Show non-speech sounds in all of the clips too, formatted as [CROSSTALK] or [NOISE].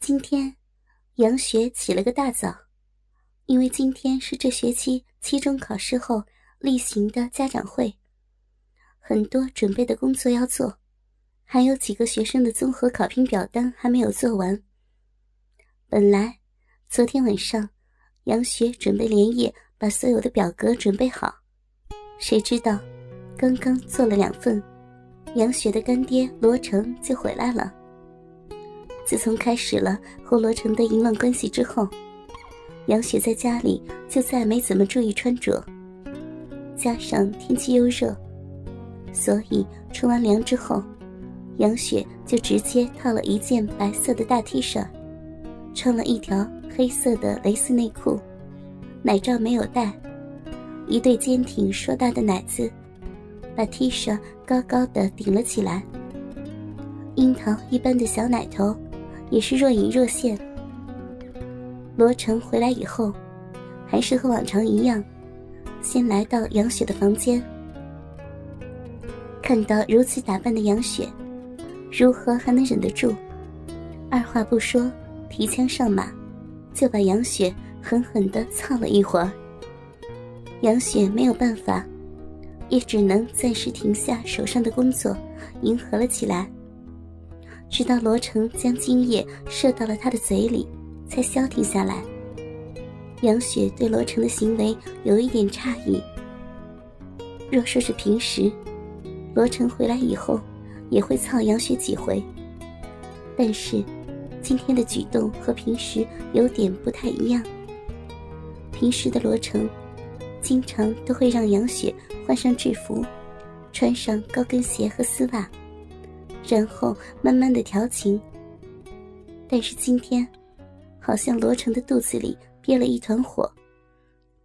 今天，杨雪起了个大早，因为今天是这学期期中考试后例行的家长会，很多准备的工作要做，还有几个学生的综合考评表单还没有做完。本来，昨天晚上，杨雪准备连夜把所有的表格准备好，谁知道，刚刚做了两份，杨雪的干爹罗成就回来了。自从开始了和罗成的淫乱关系之后，杨雪在家里就再没怎么注意穿着。加上天气又热，所以冲完凉之后，杨雪就直接套了一件白色的大 T 恤，穿了一条黑色的蕾丝内裤，奶罩没有戴，一对坚挺硕大的奶子把 T 恤高高的顶了起来，樱桃一般的小奶头。也是若隐若现。罗成回来以后，还是和往常一样，先来到杨雪的房间。看到如此打扮的杨雪，如何还能忍得住？二话不说，提枪上马，就把杨雪狠狠的操了一会儿。杨雪没有办法，也只能暂时停下手上的工作，迎合了起来。直到罗成将精液射到了他的嘴里，才消停下来。杨雪对罗成的行为有一点诧异。若说是平时，罗成回来以后也会操杨雪几回，但是今天的举动和平时有点不太一样。平时的罗成，经常都会让杨雪换上制服，穿上高跟鞋和丝袜。然后慢慢的调情。但是今天，好像罗成的肚子里憋了一团火，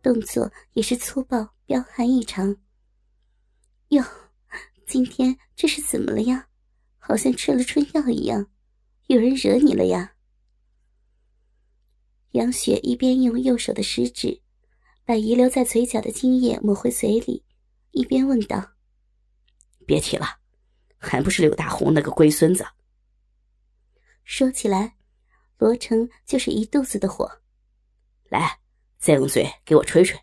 动作也是粗暴彪悍异常。哟，今天这是怎么了呀？好像吃了春药一样，有人惹你了呀？杨雪一边用右手的食指，把遗留在嘴角的精液抹回嘴里，一边问道：“别提了。”还不是柳大红那个龟孙子。说起来，罗成就是一肚子的火。来，再用嘴给我吹吹。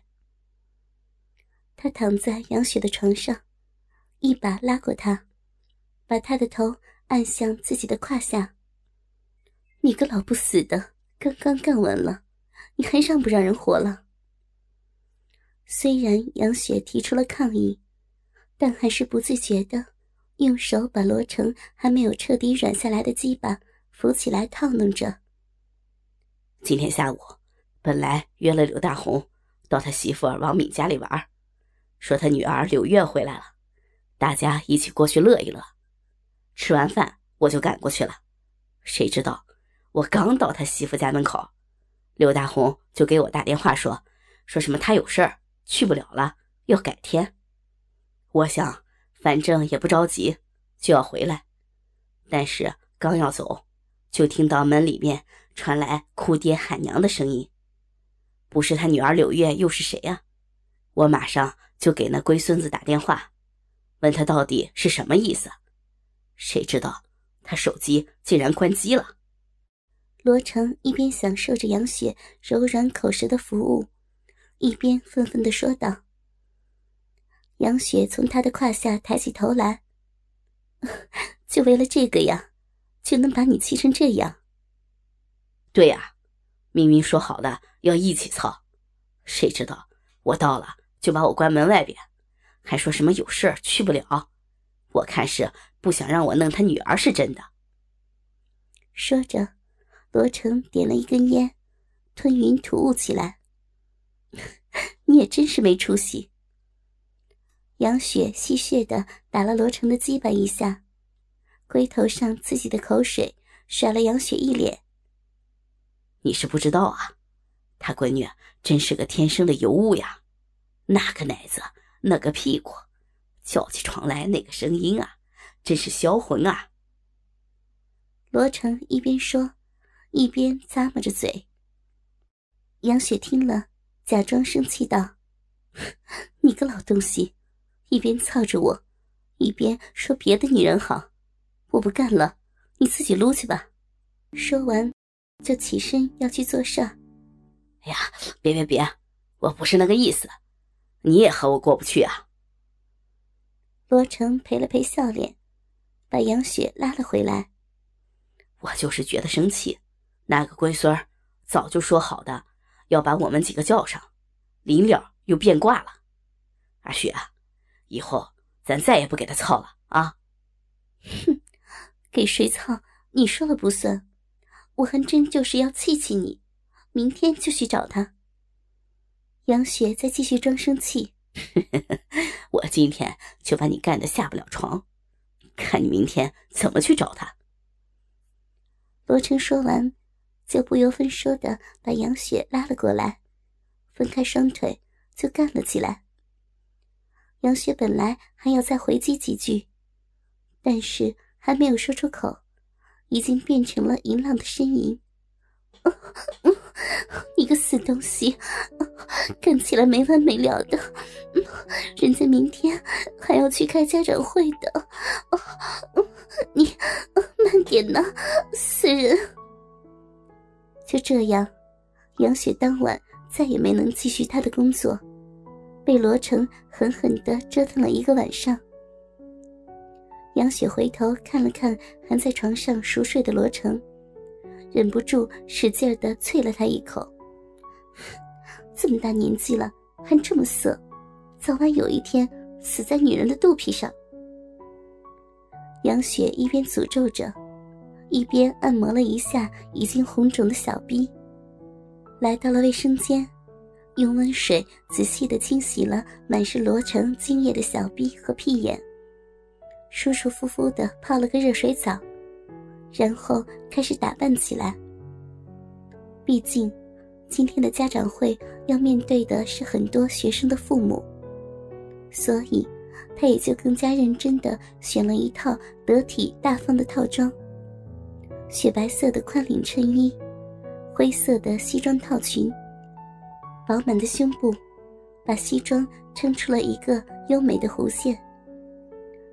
他躺在杨雪的床上，一把拉过她，把她的头按向自己的胯下。你个老不死的，刚刚干完了，你还让不让人活了？虽然杨雪提出了抗议，但还是不自觉的。用手把罗成还没有彻底软下来的鸡巴扶起来，套弄着。今天下午，本来约了刘大红到他媳妇王敏家里玩，说他女儿柳月回来了，大家一起过去乐一乐。吃完饭我就赶过去了，谁知道我刚到他媳妇家门口，刘大红就给我打电话说，说什么他有事儿去不了了，要改天。我想。反正也不着急，就要回来，但是刚要走，就听到门里面传来哭爹喊娘的声音，不是他女儿柳月又是谁呀？我马上就给那龟孙子打电话，问他到底是什么意思。谁知道他手机竟然关机了。罗成一边享受着杨雪柔软口舌的服务，一边愤愤地说道。杨雪从他的胯下抬起头来，[LAUGHS] 就为了这个呀，就能把你气成这样？对呀，明明说好的要一起操，谁知道我到了就把我关门外边，还说什么有事去不了。我看是不想让我弄他女儿是真的。说着，罗成点了一根烟，吞云吐雾起来。[LAUGHS] 你也真是没出息。杨雪戏谑的打了罗成的鸡巴一下，龟头上自己的口水甩了杨雪一脸。你是不知道啊，他闺女真是个天生的尤物呀，那个奶子，那个屁股，叫起床来那个声音啊，真是销魂啊！罗成一边说，一边咂摸着嘴。杨雪听了，假装生气道：“ [LAUGHS] 你个老东西！”一边操着我，一边说别的女人好，我不干了，你自己撸去吧。说完，就起身要去做事。哎呀，别别别，我不是那个意思，你也和我过不去啊。罗成赔了赔笑脸，把杨雪拉了回来。我就是觉得生气，那个龟孙儿早就说好的要把我们几个叫上，临了又变卦了。阿雪，以后咱再也不给他操了啊！哼，给谁操你说了不算，我还真就是要气气你，明天就去找他。杨雪再继续装生气，[LAUGHS] 我今天就把你干得下不了床，看你明天怎么去找他。罗成说完，就不由分说的把杨雪拉了过来，分开双腿就干了起来。杨雪本来还要再回击几句，但是还没有说出口，已经变成了淫浪的呻吟。[LAUGHS] 你个死东西，干起来没完没了的！人家明天还要去开家长会的，你慢点呢，死人！就这样，杨雪当晚再也没能继续她的工作。被罗成狠狠的折腾了一个晚上，杨雪回头看了看还在床上熟睡的罗成，忍不住使劲的啐了他一口：“ [LAUGHS] 这么大年纪了还这么色，早晚有一天死在女人的肚皮上。”杨雪一边诅咒着，一边按摩了一下已经红肿的小臂，来到了卫生间。用温水仔细的清洗了满是罗成精液的小臂和屁眼，舒舒服服的泡了个热水澡，然后开始打扮起来。毕竟，今天的家长会要面对的是很多学生的父母，所以，他也就更加认真的选了一套得体大方的套装：雪白色的宽领衬衣，灰色的西装套裙。饱满的胸部，把西装撑出了一个优美的弧线。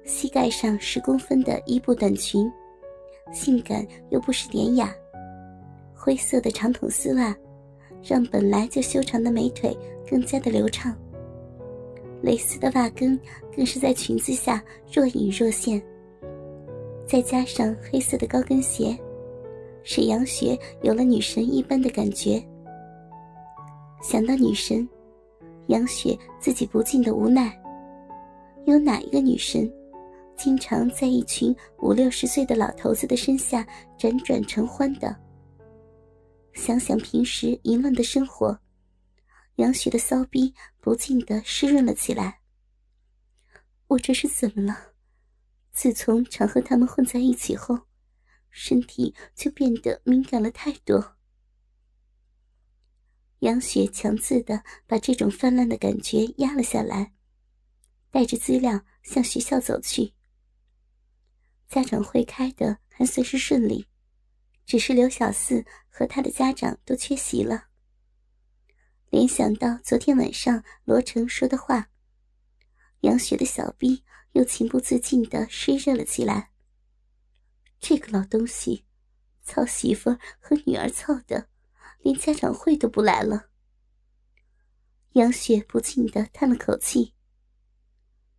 膝盖上十公分的一步短裙，性感又不失典雅。灰色的长筒丝袜，让本来就修长的美腿更加的流畅。蕾丝的袜跟更是在裙子下若隐若现。再加上黑色的高跟鞋，使杨雪有了女神一般的感觉。想到女神，杨雪自己不禁的无奈。有哪一个女神，经常在一群五六十岁的老头子的身下辗转成欢的？想想平时淫乱的生活，杨雪的骚逼不禁的湿润了起来。我这是怎么了？自从常和他们混在一起后，身体就变得敏感了太多。杨雪强自的把这种泛滥的感觉压了下来，带着资料向学校走去。家长会开的还算是顺利，只是刘小四和他的家长都缺席了。联想到昨天晚上罗成说的话，杨雪的小臂又情不自禁的湿热了起来。这个老东西，操媳妇和女儿操的。连家长会都不来了，杨雪不禁的叹了口气。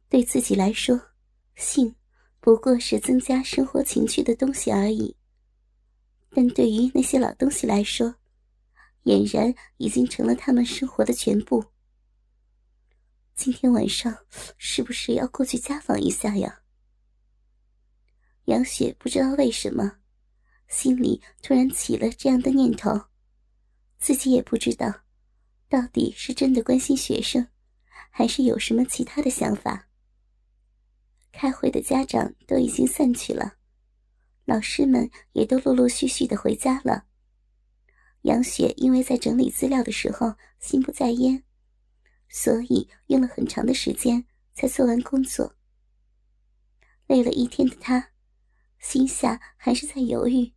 对自己来说，性不过是增加生活情趣的东西而已，但对于那些老东西来说，俨然已经成了他们生活的全部。今天晚上是不是要过去家访一下呀？杨雪不知道为什么，心里突然起了这样的念头。自己也不知道，到底是真的关心学生，还是有什么其他的想法。开会的家长都已经散去了，老师们也都陆陆续续的回家了。杨雪因为在整理资料的时候心不在焉，所以用了很长的时间才做完工作。累了一天的她，心下还是在犹豫。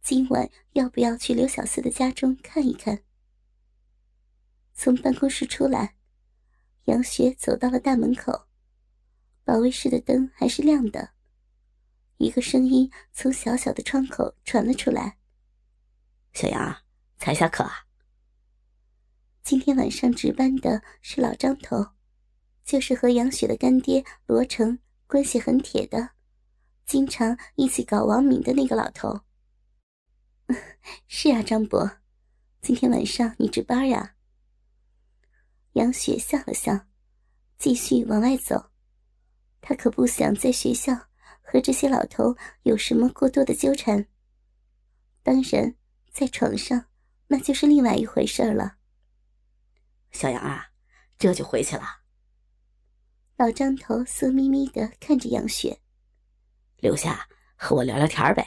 今晚要不要去刘小四的家中看一看？从办公室出来，杨雪走到了大门口，保卫室的灯还是亮的。一个声音从小小的窗口传了出来：“小杨，才下课啊？今天晚上值班的是老张头，就是和杨雪的干爹罗成关系很铁的，经常一起搞王敏的那个老头。[LAUGHS] 是啊，张伯，今天晚上你值班呀？杨雪笑了笑，继续往外走。她可不想在学校和这些老头有什么过多的纠缠。当然，在床上那就是另外一回事了。小杨啊，这就回去了。老张头色眯眯的看着杨雪，留下和我聊聊天呗。